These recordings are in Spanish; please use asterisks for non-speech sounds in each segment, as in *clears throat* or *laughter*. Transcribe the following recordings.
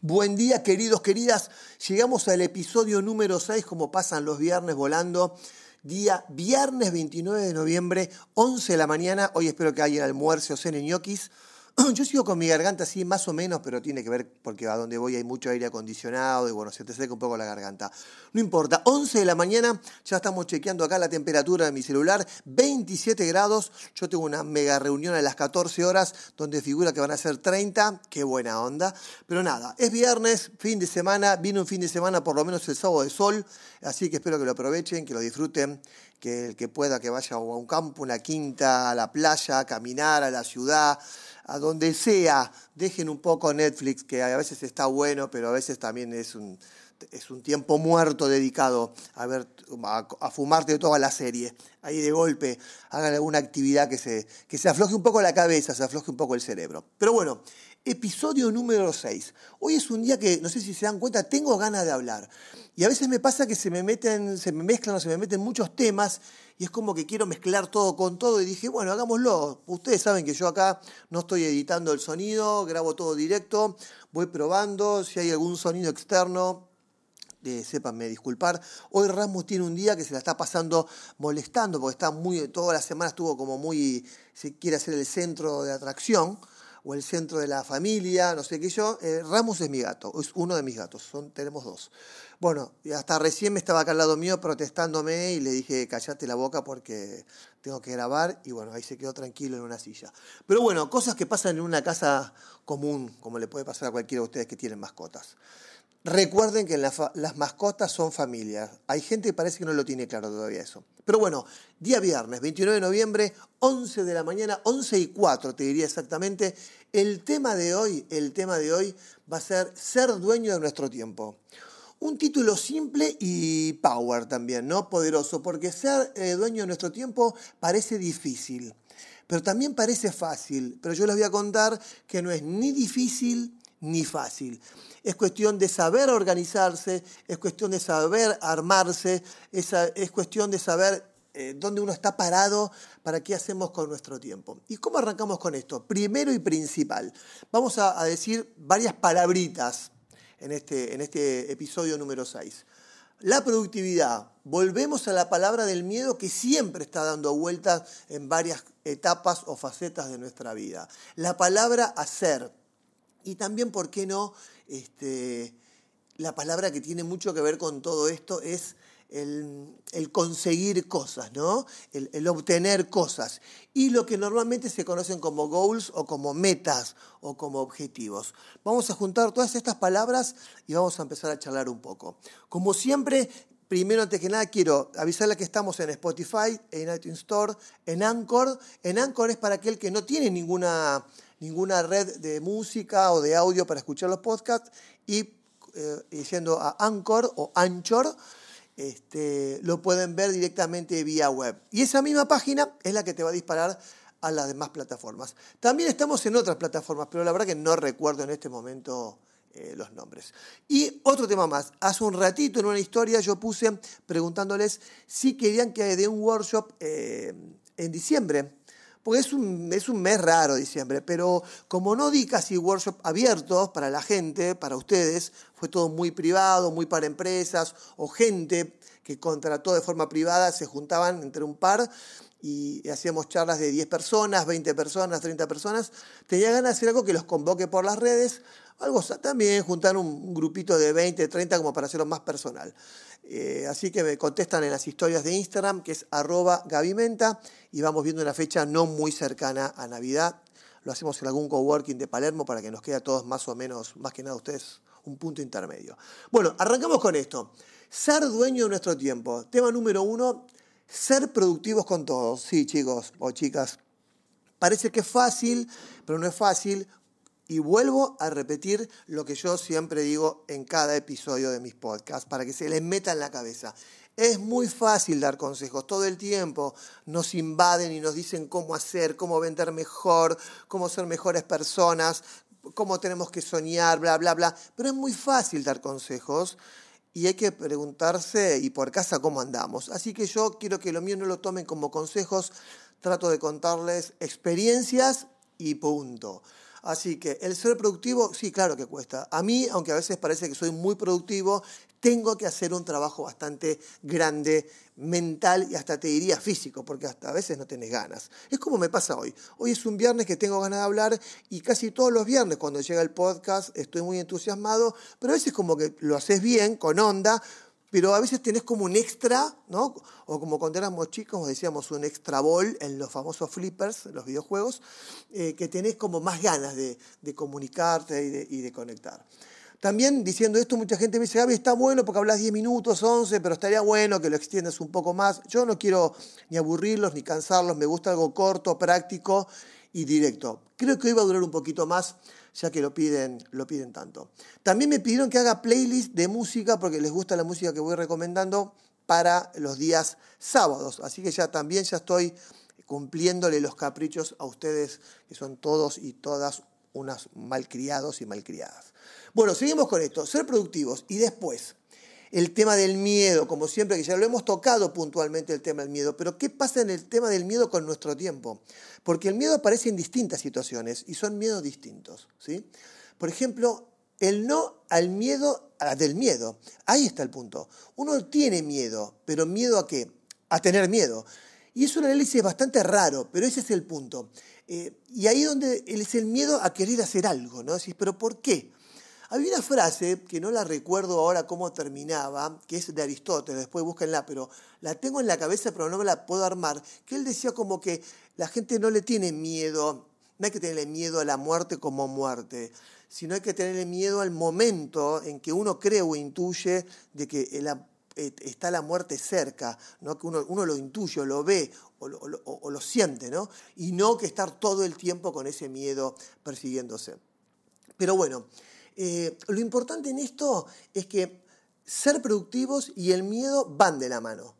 Buen día, queridos, queridas. Llegamos al episodio número 6, como pasan los viernes volando. Día viernes 29 de noviembre, 11 de la mañana. Hoy espero que haya almuerzo o cene ñoquis. *clears throat* Yo sigo con mi garganta así, más o menos, pero tiene que ver porque a donde voy hay mucho aire acondicionado y bueno, se te seca un poco la garganta. No importa, 11 de la mañana, ya estamos chequeando acá la temperatura de mi celular, 27 grados. Yo tengo una mega reunión a las 14 horas donde figura que van a ser 30. Qué buena onda. Pero nada, es viernes, fin de semana, viene un fin de semana, por lo menos el sábado de sol, así que espero que lo aprovechen, que lo disfruten que el que pueda que vaya a un campo, una quinta, a la playa, a caminar, a la ciudad, a donde sea, dejen un poco Netflix, que a veces está bueno, pero a veces también es un, es un tiempo muerto dedicado a ver a, fumarte toda la serie. Ahí de golpe hagan alguna actividad que se, que se afloje un poco la cabeza, se afloje un poco el cerebro. Pero bueno, episodio número 6. Hoy es un día que, no sé si se dan cuenta, tengo ganas de hablar. Y a veces me pasa que se me meten, se me mezclan o se me meten muchos temas y es como que quiero mezclar todo con todo y dije, bueno, hagámoslo. Ustedes saben que yo acá no estoy editando el sonido, grabo todo directo, voy probando, si hay algún sonido externo, eh, sépanme disculpar. Hoy Ramos tiene un día que se la está pasando molestando porque está muy, toda la semana estuvo como muy, se quiere hacer el centro de atracción o el centro de la familia, no sé qué yo. Eh, Ramos es mi gato, es uno de mis gatos, son, tenemos dos. Bueno, hasta recién me estaba acá al lado mío protestándome y le dije, callate la boca porque tengo que grabar y bueno, ahí se quedó tranquilo en una silla. Pero bueno, cosas que pasan en una casa común, como le puede pasar a cualquiera de ustedes que tienen mascotas. Recuerden que las mascotas son familias. Hay gente que parece que no lo tiene claro todavía eso. Pero bueno, día viernes, 29 de noviembre, 11 de la mañana, 11 y 4 te diría exactamente. El tema de hoy, el tema de hoy va a ser ser dueño de nuestro tiempo. Un título simple y power también, ¿no? Poderoso, porque ser eh, dueño de nuestro tiempo parece difícil, pero también parece fácil. Pero yo les voy a contar que no es ni difícil ni fácil. Es cuestión de saber organizarse, es cuestión de saber armarse, es, es cuestión de saber eh, dónde uno está parado para qué hacemos con nuestro tiempo. ¿Y cómo arrancamos con esto? Primero y principal, vamos a, decir varias palabritas en este, en este episodio número 6. La productividad. Volvemos a la palabra del miedo que siempre está dando vueltas en varias etapas o facetas de nuestra vida. La palabra hacer. Y también, ¿por qué no? Este, la palabra que tiene mucho que ver con todo esto es el, conseguir cosas, ¿no? El, obtener cosas. Y lo que normalmente se conocen como goals o como metas o como objetivos. Vamos a juntar todas estas palabras y vamos a empezar a charlar un poco. Como siempre, Primero, antes que nada, quiero avisarle que estamos en Spotify, en iTunes Store, en Anchor. En Anchor es para aquel que no tiene ninguna, ninguna red de música o de audio para escuchar los podcasts y eh, yendo a Anchor o Anchor, este, lo pueden ver directamente vía web. Y esa misma página es la que te va a disparar a las demás plataformas. También estamos en otras plataformas, pero la verdad que no recuerdo en este momento eh, los nombres. Y otro tema más. Hace un ratito en una historia yo puse preguntándoles si querían que dé un workshop eh, en diciembre porque es un, es un mes raro diciembre, pero como no di casi workshop abiertos para la gente, para ustedes, fue todo muy privado, muy para empresas o gente que contrató de forma privada, se juntaban entre un par y hacíamos charlas de 10 personas, 20 personas, 30 personas. Tenía ganas de hacer algo que los convoque por las redes, algo también juntar un, grupito de 20, 30 como para hacerlo más personal. Eh, así que me contestan en las historias de Instagram, que es arroba gavimenta, y vamos viendo una fecha no muy cercana a Navidad. Lo hacemos en algún coworking de Palermo para que nos quede a todos más o menos, más que nada ustedes, un punto intermedio. Bueno, arrancamos con esto. Ser dueño de nuestro tiempo. Tema número uno, ser productivos con todos. Sí, chicos o chicas. Parece que es fácil, pero no es fácil y vuelvo a repetir lo que yo siempre digo en cada episodio de mis podcasts para que se les meta en la cabeza. Es muy fácil dar consejos, todo el tiempo nos invaden y nos dicen cómo hacer, cómo vender mejor, cómo ser mejores personas, cómo tenemos que soñar, bla, bla, bla. Pero es muy fácil dar consejos y hay que preguntarse y por casa cómo andamos. Así que yo quiero que lo mío no lo tomen como consejos, trato de contarles experiencias y punto. Así que el ser productivo, sí, claro que cuesta. A mí, aunque a veces parece que soy muy productivo, tengo que hacer un trabajo bastante grande, mental y hasta te diría físico, porque hasta a veces no tenés ganas. Es como me pasa hoy. Hoy es un viernes que tengo ganas de hablar y casi todos los viernes cuando llega el podcast estoy muy entusiasmado, pero a veces como que lo haces bien, con onda, pero a veces tenés como un extra, ¿no? O como cuando éramos chicos decíamos un extra ball en los famosos flippers, los videojuegos, eh, que tenés como más ganas de, comunicarte y de, y de conectar. También diciendo esto, mucha gente me dice, Gaby, está bueno porque hablas 10 minutos, 11, pero estaría bueno que lo extiendas un poco más. Yo no quiero ni aburrirlos ni cansarlos, me gusta algo corto, práctico y directo. Creo que hoy va a durar un poquito más, ya que lo piden, lo piden tanto. También me pidieron que haga playlist de música porque les gusta la música que voy recomendando para los días sábados. Así que ya también ya estoy cumpliéndole los caprichos a ustedes, que son todos y todas unas malcriados y malcriadas. Bueno, seguimos con esto, ser productivos y después el tema del miedo, como siempre, que ya lo hemos tocado puntualmente el tema del miedo, pero ¿qué pasa en el tema del miedo con nuestro tiempo? Porque el miedo aparece en distintas situaciones y son miedos distintos, ¿sí? Por ejemplo, el no al miedo del miedo. Ahí está el punto. Uno tiene miedo, pero miedo a qué? A tener miedo. Y es un análisis bastante raro, pero ese es el punto. Eh, y ahí donde es el miedo a querer hacer algo, ¿no? Decís, pero ¿por qué? Había una frase, que no la recuerdo ahora cómo terminaba, que es de Aristóteles, después búsquenla, pero la tengo en la cabeza pero no me la puedo armar, que él decía como que la gente no le tiene miedo, no hay que tenerle miedo a la muerte como muerte, sino hay que tenerle miedo al momento en que uno cree o intuye de que eh, está la muerte cerca, ¿no? que uno, uno lo intuye o lo ve o lo, o lo siente, ¿no? y no que estar todo el tiempo con ese miedo persiguiéndose. Pero bueno, eh, lo importante en esto es que ser productivos y el miedo van de la mano.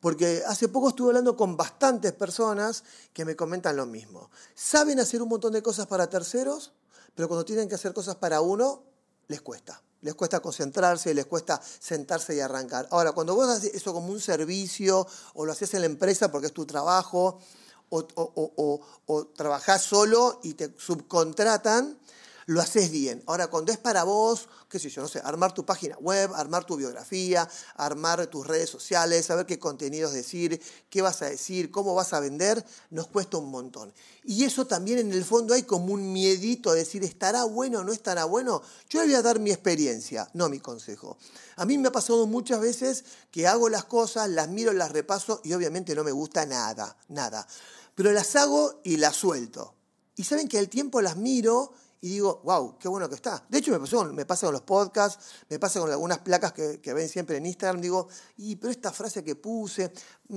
Porque hace poco estuve hablando con bastantes personas que me comentan lo mismo. Saben hacer un montón de cosas para terceros, pero cuando tienen que hacer cosas para uno, les cuesta. Les cuesta concentrarse, les cuesta sentarse y arrancar. Ahora, cuando vos haces eso como un servicio o lo haces en la empresa porque es tu trabajo, o, o, o trabajás solo y te subcontratan, lo haces bien. Ahora, cuando es para vos, qué sé yo, no sé, armar tu página web, armar tu biografía, armar tus redes sociales, saber qué contenidos decir, qué vas a decir, cómo vas a vender, nos cuesta un montón. Y eso también en el fondo hay como un miedito a decir, ¿estará bueno o no estará bueno? Yo le voy a dar mi experiencia, no mi consejo. A mí me ha pasado muchas veces que hago las cosas, las miro, las repaso y obviamente no me gusta nada, nada. Pero las hago y las suelto. Y saben que al tiempo las miro y digo, wow, qué bueno que está. De hecho, me, pasó, me pasa con los podcasts, me pasa con algunas placas que, ven siempre en Instagram, digo, y pero esta frase que puse,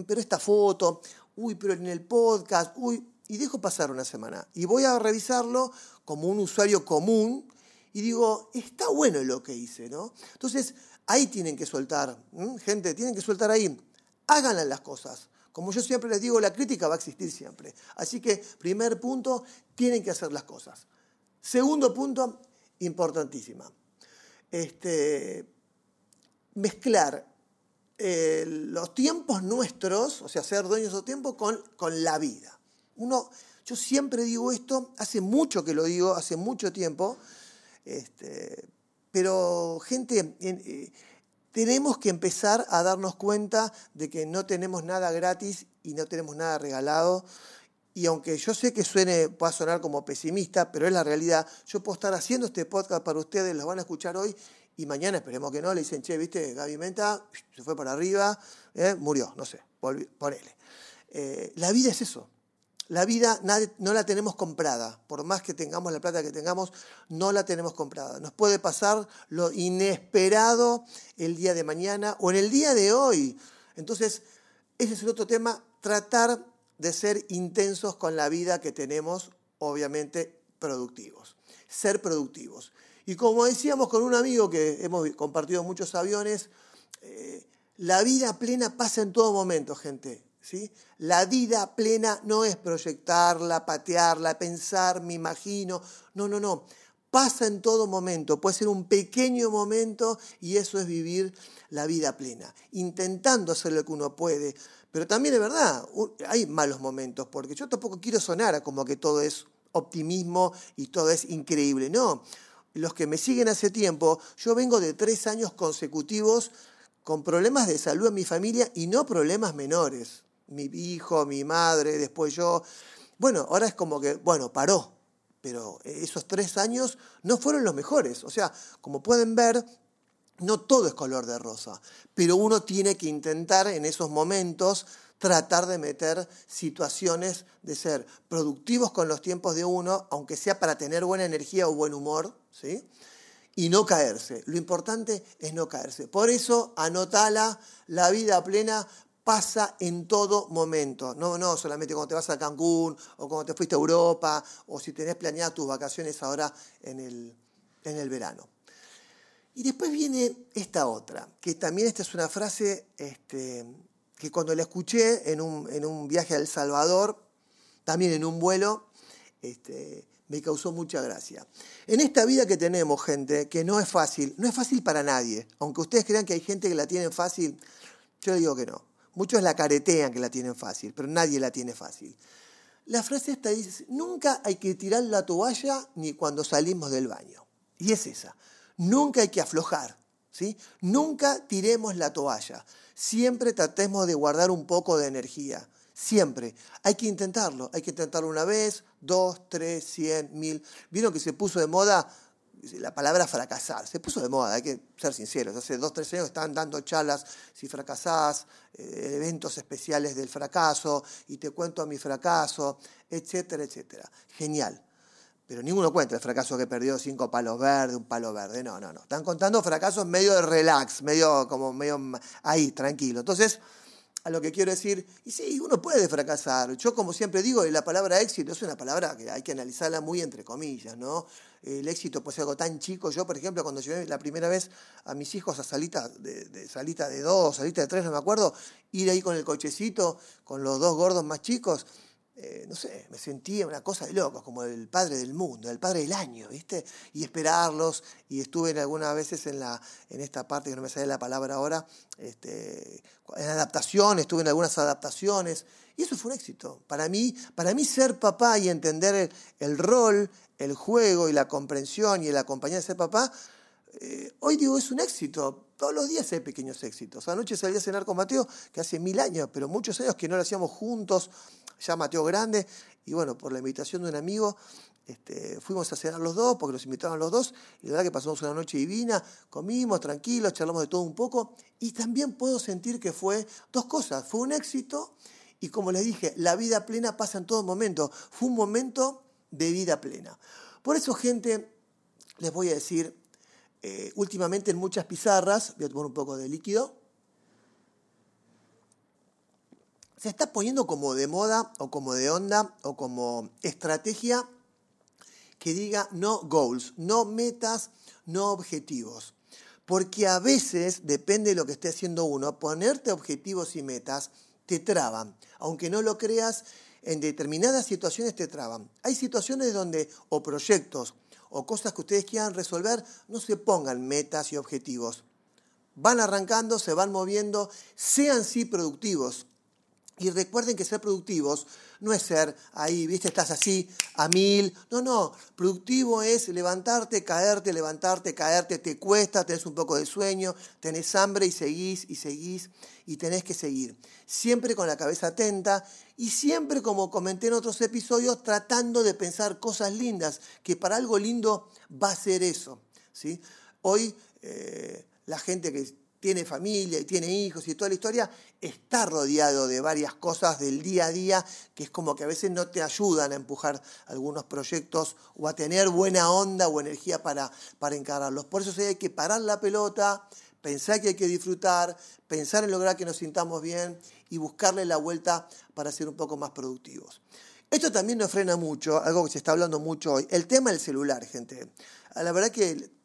pero esta foto, uy, pero en el podcast, uy, y dejo pasar una semana. Y voy a revisarlo como un usuario común y digo, está bueno lo que hice, ¿no? Entonces, ahí tienen que soltar, gente, tienen que soltar ahí. Háganle las cosas. Como yo siempre les digo, la crítica va a existir siempre. Así que, primer punto, tienen que hacer las cosas. Segundo punto, importantísima. Este, mezclar eh, los tiempos nuestros, o sea, ser dueños de tiempo, con, con la vida. Uno, yo siempre digo esto, hace mucho que lo digo, hace mucho tiempo, este, pero gente, eh, tenemos que empezar a darnos cuenta de que no tenemos nada gratis y no tenemos nada regalado y aunque yo sé que suene, pueda sonar como pesimista, pero es la realidad, yo puedo estar haciendo este podcast para ustedes, los van a escuchar hoy y mañana esperemos que no, le dicen, che, viste, Gaby Menta se fue para arriba, eh, murió, no sé, ponele. Eh, la vida es eso. La vida no la tenemos comprada, por más que tengamos la plata que tengamos, no la tenemos comprada. Nos puede pasar lo inesperado el día de mañana o en el día de hoy. Entonces, ese es el otro tema, tratar de ser intensos con la vida que tenemos, obviamente productivos. Ser productivos. Y como decíamos con un amigo que hemos compartido muchos aviones, eh, la vida plena pasa en todo momento, gente. ¿sí? La vida plena no es proyectarla, patearla, pensar, me imagino. No, no, no. Pasa en todo momento. Puede ser un pequeño momento y eso es vivir la vida plena. Intentando hacer lo que uno puede, pero también es verdad, hay malos momentos, porque yo tampoco quiero sonar como que todo es optimismo y todo es increíble. No, los que me siguen hace tiempo, yo vengo de tres años consecutivos con problemas de salud en mi familia y no problemas menores. Mi hijo, mi madre, después yo. Bueno, ahora es como que, bueno, paró, pero esos tres años no fueron los mejores. O sea, como pueden ver, no todo es color de rosa, pero uno tiene que intentar en esos momentos tratar de meter situaciones de ser productivos con los tiempos de uno, aunque sea para tener buena energía o buen humor, ¿sí? Y no caerse. Lo importante es no caerse. Por eso, anotala, la vida plena pasa en todo momento. No, no solamente cuando te vas a Cancún o cuando te fuiste a Europa o si tenés planeadas tus vacaciones ahora en el, en el verano. Y después viene esta otra, que también esta es una frase este, que cuando la escuché en un, en un, viaje a El Salvador, también en un vuelo, este, me causó mucha gracia. En esta vida que tenemos, gente, que no es fácil, no es fácil para nadie. Aunque ustedes crean que hay gente que la tiene fácil, yo digo que no. Muchos la caretean que la tienen fácil, pero nadie la tiene fácil. La frase esta dice, nunca hay que tirar la toalla ni cuando salimos del baño. Y es esa. Nunca hay que aflojar, ¿sí? Nunca tiremos la toalla. Siempre tratemos de guardar un poco de energía. Siempre. Hay que intentarlo. Hay que intentarlo una vez, dos, tres, cien, mil. ¿Vieron que se puso de moda la palabra fracasar? Se puso de moda, hay que ser sinceros. Hace dos, tres años estaban dando charlas si fracasás, eh, eventos especiales del fracaso, y te cuento a mi fracaso, etcétera, etcétera. Genial. Pero ninguno cuenta el fracaso que perdió cinco palos verdes, un palo verde. No, no, no. Están contando fracasos medio de relax, medio como medio ahí, tranquilo. Entonces, a lo que quiero decir, y sí, uno puede fracasar. Yo, como siempre digo, la palabra éxito es una palabra que hay que analizarla muy entre comillas, ¿no? El éxito puede ser algo tan chico. Yo, por ejemplo, cuando llevé la primera vez a mis hijos a salita de, de salita de dos, salita de tres, no me acuerdo, ir ahí con el cochecito, con los dos gordos más chicos, eh, no sé, me sentía una cosa de locos, como el padre del mundo, el padre del año, ¿viste? Y esperarlos, y estuve en algunas veces en, la, en esta parte que no me sale la palabra ahora, este, en adaptación, estuve en algunas adaptaciones, y eso fue un éxito. Para mí, para mí ser papá y entender el, rol, el juego y la comprensión y el acompañar de ser papá, eh, hoy digo es un éxito. Todos los días hay pequeños éxitos. Anoche salí a cenar con Mateo, que hace mil años, pero muchos años que no lo hacíamos juntos, ya Mateo Grande, y bueno, por la invitación de un amigo, este, fuimos a cenar los dos, porque nos invitaron los dos, y la verdad que pasamos una noche divina, comimos tranquilos, charlamos de todo un poco, y también puedo sentir que fue dos cosas, fue un éxito, y como les dije, la vida plena pasa en todo momento, fue un momento de vida plena. Por eso, gente, les voy a decir, eh, últimamente en muchas pizarras, voy a tomar un poco de líquido, se está poniendo como de moda o como de onda o como estrategia que diga no goals, no metas, no objetivos. Porque a veces, depende de lo que esté haciendo uno, ponerte objetivos y metas te traban. Aunque no lo creas, en determinadas situaciones te traban. Hay situaciones donde, o proyectos, o cosas que ustedes quieran resolver, no se pongan metas y objetivos. Van arrancando, se van moviendo, sean sí productivos. Y recuerden que ser productivos no es ser ahí, viste, estás así a mil. No, no, productivo es levantarte, caerte, levantarte, caerte, te cuesta, tenés un poco de sueño, tenés hambre y seguís y seguís y tenés que seguir. Siempre con la cabeza atenta y siempre, como comenté en otros episodios, tratando de pensar cosas lindas, que para algo lindo va a ser eso. ¿sí? Hoy eh, la gente que tiene familia y tiene hijos y toda la historia, está rodeado de varias cosas del día a día que es como que a veces no te ayudan a empujar algunos proyectos o a tener buena onda o energía para, para encararlos. Por eso hay que parar la pelota, pensar que hay que disfrutar, pensar en lograr que nos sintamos bien y buscarle la vuelta para ser un poco más productivos. Esto también nos frena mucho, algo que se está hablando mucho hoy, el tema del celular, gente. La verdad que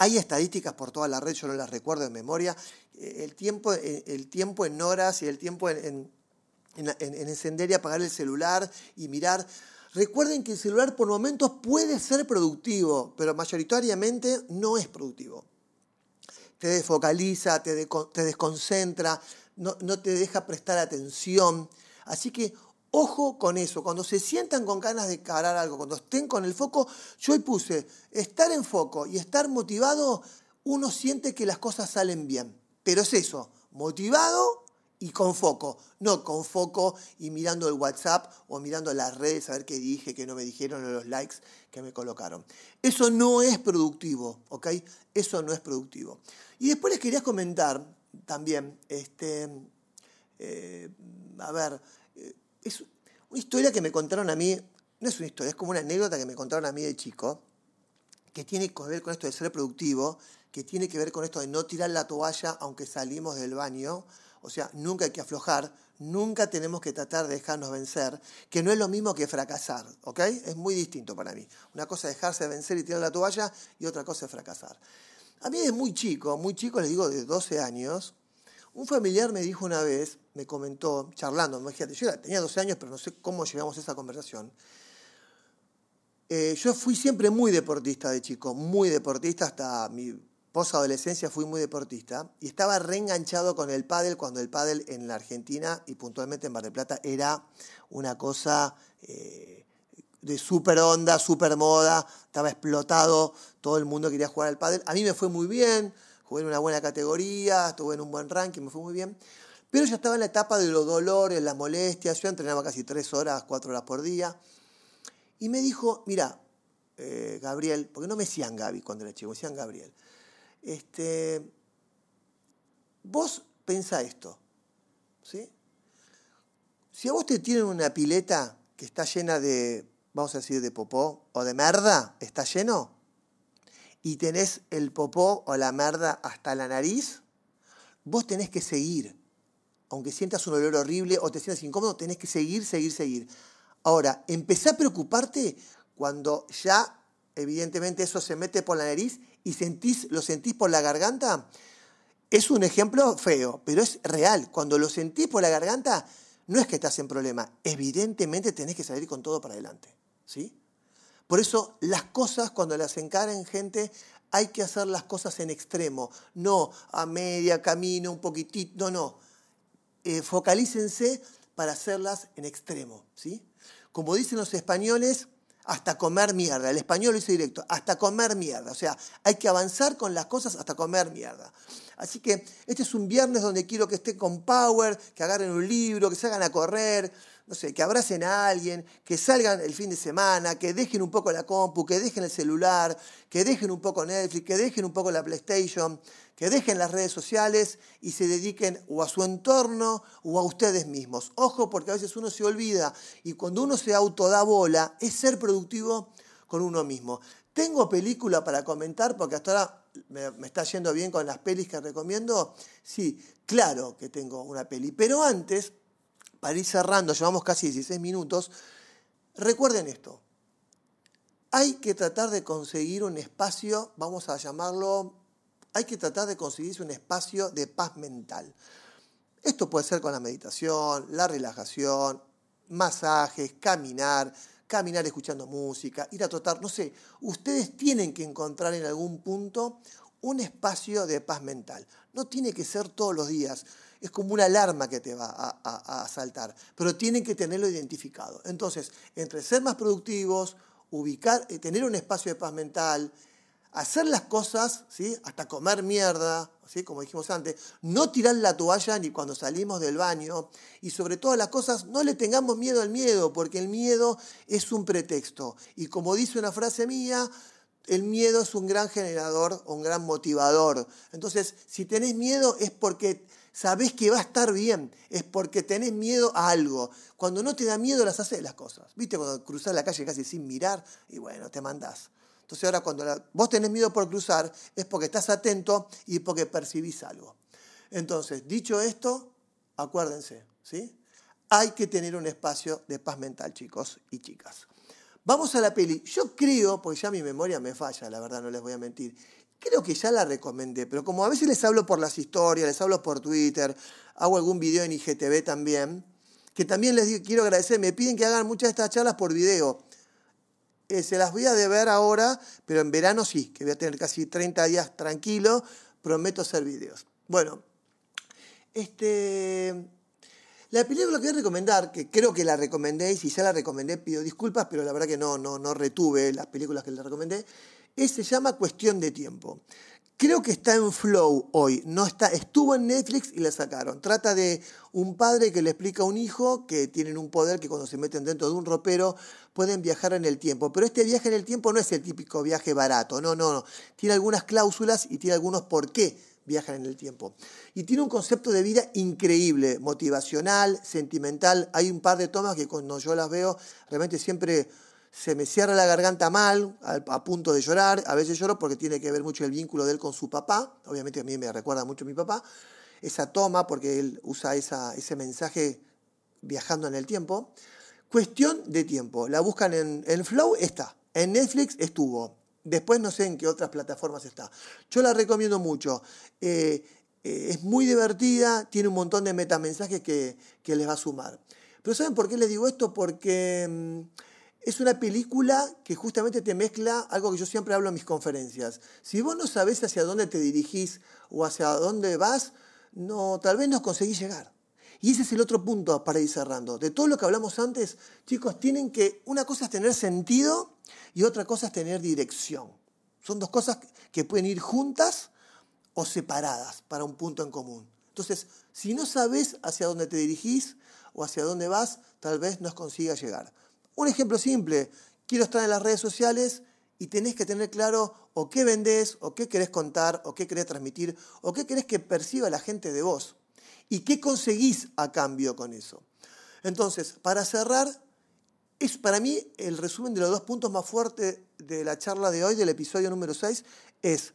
hay estadísticas por toda la red, yo no las recuerdo de memoria. Eh, el tiempo, eh, el tiempo en horas y el tiempo en, encender y apagar el celular y mirar. Recuerden que el celular por momentos puede ser productivo, pero mayoritariamente no es productivo. Te desfocaliza, te, desconcentra, no, no te deja prestar atención. Así que Ojo con eso, cuando se sientan con ganas de carar algo, cuando estén con el foco, yo hoy puse estar en foco y estar motivado, uno siente que las cosas salen bien. Pero es eso, motivado y con foco, no con foco y mirando el WhatsApp o mirando las redes a ver qué dije, qué no me dijeron o los likes que me colocaron. Eso no es productivo, ¿ok? Eso no es productivo. Y después les quería comentar también, este, eh, a ver, eh, es una historia que me contaron a mí, no es una historia, es como una anécdota que me contaron a mí de chico, que tiene que ver con esto de ser productivo, que tiene que ver con esto de no tirar la toalla aunque salimos del baño, o sea, nunca hay que aflojar, nunca tenemos que tratar de dejarnos vencer, que no es lo mismo que fracasar, ¿ok? Es muy distinto para mí. Una cosa es dejarse vencer y tirar la toalla y otra cosa es fracasar. A mí desde muy chico, muy chico, les digo de 12 años, un familiar me dijo una vez, me comentó, charlando, imagínate, yo tenía 12 años, pero no sé cómo llegamos a esa conversación. Eh, yo fui siempre muy deportista de chico, muy deportista, hasta mi posadolescencia fui muy deportista y estaba reenganchado con el pádel cuando el pádel en la Argentina y puntualmente en Mar del Plata era una cosa eh, de súper onda, súper moda, estaba explotado, todo el mundo quería jugar al pádel. A mí me fue muy bien, jugué en una buena categoría, estuve en un buen ranking, me fue muy bien. Pero ya estaba en la etapa de los dolores, las molestias. Yo entrenaba casi tres horas, cuatro horas por día. Y me dijo, mira, eh, Gabriel, porque no me decían Gaby cuando era chico, me decían Gabriel. Este, vos pensá esto, ¿sí? Si a vos te tienen una pileta que está llena de, vamos a decir, de popó o de merda, está lleno, y tenés el popó o la merda hasta la nariz, vos tenés que seguir. Aunque sientas un olor horrible o te sientas incómodo, tenés que seguir, seguir, seguir. Ahora, empecé a preocuparte cuando ya, evidentemente, eso se mete por la nariz y sentís, lo sentís por la garganta. Es un ejemplo feo, pero es real. Cuando lo sentís por la garganta, no es que estás en problema. Evidentemente tenés que salir con todo para adelante. ¿Sí? Por eso las cosas cuando las encaren gente hay que hacer las cosas en extremo, no a media, camino, un poquitito, no, no. Eh, focalícense para hacerlas en extremo, ¿sí? Como dicen los españoles, hasta comer mierda. El español lo dice directo, hasta comer mierda. O sea, hay que avanzar con las cosas hasta comer mierda. Así que este es un viernes donde quiero que estén con power, que agarren un libro, que se hagan a correr, no sé, que abracen a alguien, que salgan el fin de semana, que dejen un poco la compu, que dejen el celular, que dejen un poco Netflix, que dejen un poco la PlayStation, que dejen las redes sociales y se dediquen o a su entorno o a ustedes mismos. Ojo, porque a veces uno se olvida y cuando uno se autoda bola es ser productivo con uno mismo. Tengo película para comentar porque hasta ahora me, me, está yendo bien con las pelis que recomiendo. Sí, claro que tengo una peli. Pero antes para ir cerrando, llevamos casi 16 minutos, recuerden esto. Hay que tratar de conseguir un espacio, vamos a llamarlo, hay que tratar de conseguirse un espacio de paz mental. Esto puede ser con la meditación, la relajación, masajes, caminar, caminar escuchando música, ir a trotar, no sé, ustedes tienen que encontrar en algún punto un espacio de paz mental. No tiene que ser todos los días es como una alarma que te va a, saltar, pero tienen que tenerlo identificado. Entonces, entre ser más productivos, ubicar, eh, tener un espacio de paz mental, hacer las cosas, ¿sí? hasta comer mierda, ¿sí? como dijimos antes, no tirar la toalla ni cuando salimos del baño, y sobre todas las cosas, no le tengamos miedo al miedo, porque el miedo es un pretexto. Y como dice una frase mía, el miedo es un gran generador, un gran motivador. Entonces, si tenés miedo es porque sabés que va a estar bien, es porque tenés miedo a algo. Cuando no te da miedo las haces las cosas. ¿Viste? Cuando cruzás la calle casi sin mirar y bueno, te mandás. Entonces ahora cuando vos tenés miedo por cruzar es porque estás atento y porque percibís algo. Entonces, dicho esto, acuérdense, ¿sí? Hay que tener un espacio de paz mental, chicos y chicas. Vamos a la peli. Yo creo, porque ya mi memoria me falla, la verdad, no les voy a mentir. Creo que ya la recomendé, pero como a veces les hablo por las historias, les hablo por Twitter, hago algún video en IGTV también, que también les quiero agradecer, me piden que hagan muchas de estas charlas por video. Eh, se las voy a deber ahora, pero en verano sí, que voy a tener casi 30 días tranquilo, prometo hacer videos. Bueno, este, La película que voy a recomendar, que creo que la recomendé, y si ya la recomendé pido disculpas, pero la verdad que no, no, no retuve las películas que le recomendé, es, se llama Cuestión de Tiempo. Creo que está en Flow hoy, no está, estuvo en Netflix y la sacaron. Trata de un padre que le explica a un hijo que tienen un poder que cuando se meten dentro de un ropero pueden viajar en el tiempo. Pero este viaje en el tiempo no es el típico viaje barato, no, no, no. Tiene algunas cláusulas y tiene algunos por qué viajan en el tiempo. Y tiene un concepto de vida increíble, motivacional, sentimental. Hay un par de tomas que cuando yo las veo, realmente siempre se me cierra la garganta mal, a, punto de llorar. A veces lloro porque tiene que ver mucho el vínculo de él con su papá. Obviamente a mí me recuerda mucho a mi papá. Esa toma, porque él usa esa, ese mensaje viajando en el tiempo. Cuestión de tiempo. La buscan en, en Flow, está. En Netflix estuvo. Después no sé en qué otras plataformas está. Yo la recomiendo mucho. Eh, eh, es muy divertida, tiene un montón de metamensajes que, que les va a sumar. Pero ¿saben por qué les digo esto? Porque mm, es una película que justamente te mezcla algo que yo siempre hablo en mis conferencias. Si vos no sabés hacia dónde te dirigís o hacia dónde vas, no, tal vez no conseguís llegar. Y ese es el otro punto para ir cerrando. De todo lo que hablamos antes, chicos, tienen que, una cosa es tener sentido y otra cosa es tener dirección. Son dos cosas que pueden ir juntas o separadas para un punto en común. Entonces, si no sabes hacia dónde te dirigís o hacia dónde vas, tal vez no consigas llegar. Un ejemplo simple, quiero estar en las redes sociales y tenés que tener claro o qué vendés, o qué querés contar, o qué querés transmitir, o qué querés que perciba la gente de vos. ¿Y qué conseguís a cambio con eso? Entonces, para cerrar, es para mí el resumen de los dos puntos más fuertes de la charla de hoy, del episodio número 6, es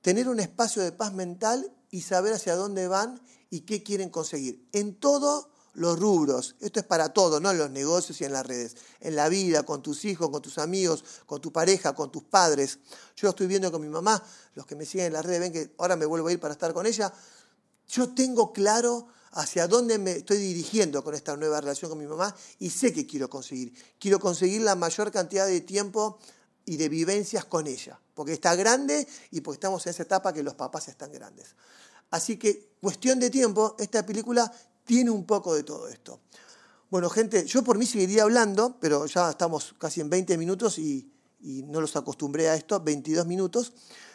tener un espacio de paz mental y saber hacia dónde van y qué quieren conseguir. En todos los rubros, esto es para todo, no en los negocios y en las redes, en la vida, con tus hijos, con tus amigos, con tu pareja, con tus padres. Yo estoy viendo con mi mamá, los que me siguen en las redes ven que ahora me vuelvo a ir para estar con ella, yo tengo claro hacia dónde me estoy dirigiendo con esta nueva relación con mi mamá y sé que quiero conseguir. Quiero conseguir la mayor cantidad de tiempo y de vivencias con ella, porque está grande y porque estamos en esa etapa que los papás están grandes. Así que, cuestión de tiempo, esta película tiene un poco de todo esto. Bueno, gente, yo por mí seguiría hablando, pero ya estamos casi en 20 minutos y, y no los acostumbré a esto, 22 minutos.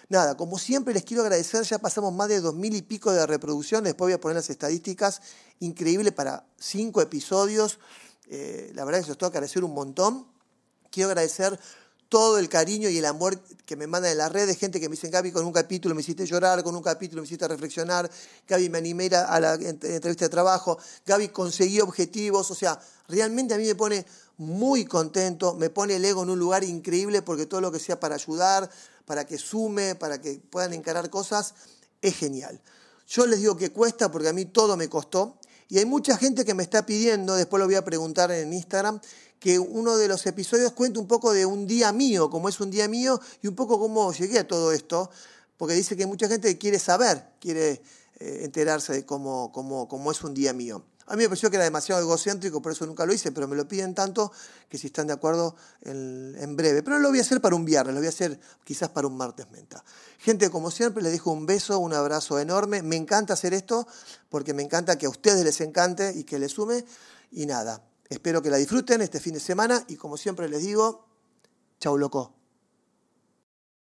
Nada, como siempre les quiero agradecer, ya pasamos más de dos mil y pico de reproducciones, después voy a poner las estadísticas, increíble para cinco episodios, eh, la verdad que los tengo agradecer un montón. Quiero agradecer todo el cariño y el amor que me mandan en las redes, gente que me dice, Gaby, con un capítulo me hiciste llorar, con un capítulo me hiciste reflexionar, Gaby me animé a la entrevista de trabajo, Gaby conseguí objetivos, o sea, realmente a mí me pone muy contento, me pone el ego en un lugar increíble porque todo lo que sea para ayudar, para que sume, para que puedan encarar cosas, es genial. Yo les digo que cuesta porque a mí todo me costó. Y hay mucha gente que me está pidiendo, después lo voy a preguntar en Instagram, que uno de los episodios cuente un poco de un día mío, como es un día mío, y un poco cómo llegué a todo esto, porque dice que mucha gente quiere saber, quiere eh, enterarse de cómo, cómo, cómo es un día mío. A mí me pareció que era demasiado egocéntrico, por eso nunca lo hice, pero me lo piden tanto que si están de acuerdo en, breve. Pero no lo voy a hacer para un viernes, lo voy a hacer quizás para un martes menta. Gente, como siempre, les dejo un beso, un abrazo enorme. Me encanta hacer esto porque me encanta que a ustedes les encante y que les sume. Y nada, espero que la disfruten este fin de semana y como siempre les digo, chau loco.